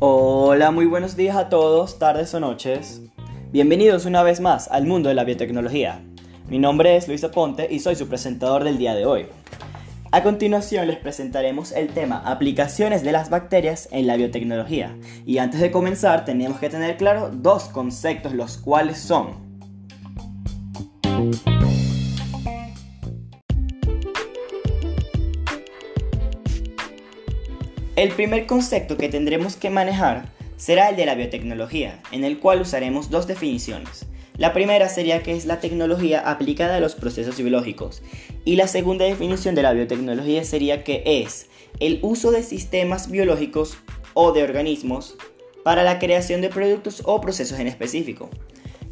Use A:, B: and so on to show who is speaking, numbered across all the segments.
A: Hola, muy buenos días a todos, tardes o noches. Bienvenidos una vez más al mundo de la biotecnología. Mi nombre es Luis Aponte y soy su presentador del día de hoy. A continuación les presentaremos el tema aplicaciones de las bacterias en la biotecnología. Y antes de comenzar tenemos que tener claro dos conceptos los cuales son El primer concepto que tendremos que manejar será el de la biotecnología, en el cual usaremos dos definiciones. La primera sería que es la tecnología aplicada a los procesos biológicos y la segunda definición de la biotecnología sería que es el uso de sistemas biológicos o de organismos para la creación de productos o procesos en específico.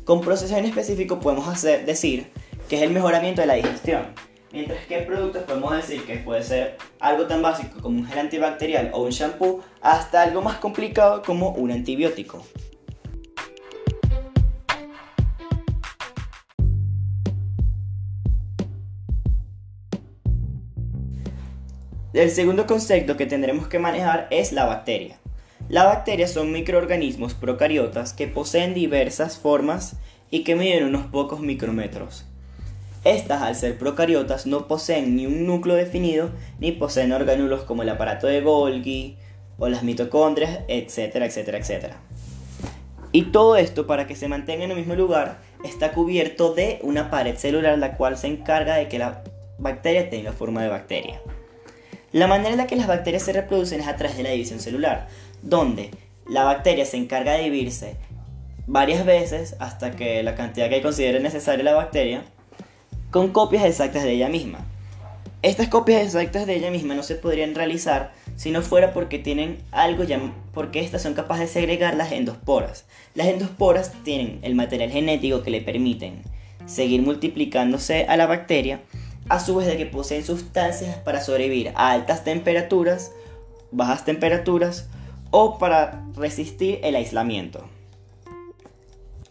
A: Con procesos en específico podemos decir que es el mejoramiento de la digestión, mientras que en productos podemos decir que puede ser algo tan básico como un gel antibacterial o un shampoo hasta algo más complicado como un antibiótico. El segundo concepto que tendremos que manejar es la bacteria. Las bacterias son microorganismos procariotas que poseen diversas formas y que miden unos pocos micrómetros. Estas, al ser procariotas, no poseen ni un núcleo definido ni poseen orgánulos como el aparato de Golgi o las mitocondrias, etcétera, etcétera, etcétera. Y todo esto, para que se mantenga en el mismo lugar, está cubierto de una pared celular la cual se encarga de que la bacteria tenga forma de bacteria. La manera en la que las bacterias se reproducen es a través de la división celular, donde la bacteria se encarga de dividirse varias veces hasta que la cantidad que considere necesaria la bacteria, con copias exactas de ella misma. Estas copias exactas de ella misma no se podrían realizar si no fuera porque tienen algo ya, porque estas son capaces de segregar las endosporas. Las endosporas tienen el material genético que le permiten seguir multiplicándose a la bacteria a su vez de que poseen sustancias para sobrevivir a altas temperaturas, bajas temperaturas o para resistir el aislamiento.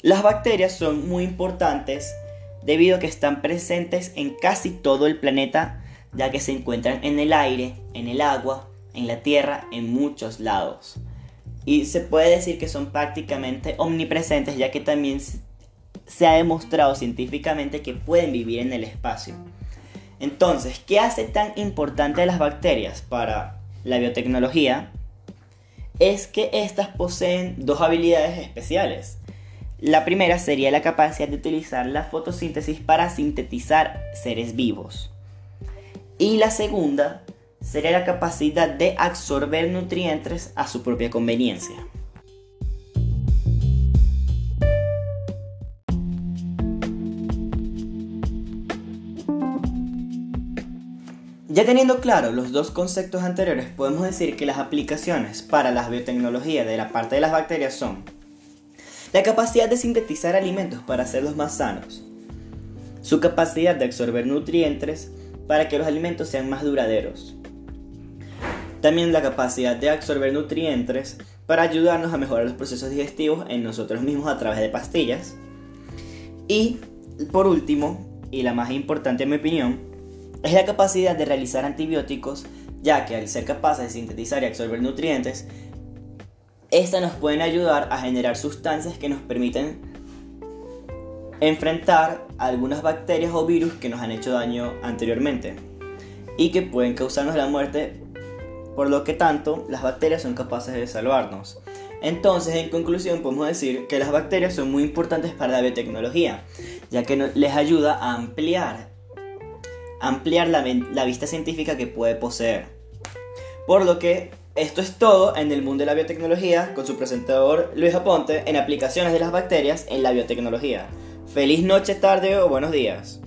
A: Las bacterias son muy importantes debido a que están presentes en casi todo el planeta, ya que se encuentran en el aire, en el agua, en la tierra, en muchos lados. Y se puede decir que son prácticamente omnipresentes, ya que también se ha demostrado científicamente que pueden vivir en el espacio. Entonces, ¿qué hace tan importante a las bacterias para la biotecnología? Es que éstas poseen dos habilidades especiales. La primera sería la capacidad de utilizar la fotosíntesis para sintetizar seres vivos. Y la segunda sería la capacidad de absorber nutrientes a su propia conveniencia. Ya teniendo claro los dos conceptos anteriores, podemos decir que las aplicaciones para la biotecnología de la parte de las bacterias son la capacidad de sintetizar alimentos para hacerlos más sanos, su capacidad de absorber nutrientes para que los alimentos sean más duraderos, también la capacidad de absorber nutrientes para ayudarnos a mejorar los procesos digestivos en nosotros mismos a través de pastillas, y por último, y la más importante en mi opinión, es la capacidad de realizar antibióticos, ya que al ser capaces de sintetizar y absorber nutrientes, estas nos pueden ayudar a generar sustancias que nos permiten enfrentar algunas bacterias o virus que nos han hecho daño anteriormente y que pueden causarnos la muerte, por lo que tanto las bacterias son capaces de salvarnos. Entonces, en conclusión, podemos decir que las bacterias son muy importantes para la biotecnología, ya que les ayuda a ampliar ampliar la, vista científica que puede poseer. Por lo que esto es todo en el mundo de la biotecnología con su presentador Luis Aponte en aplicaciones de las bacterias en la biotecnología. Feliz noche, tarde o buenos días.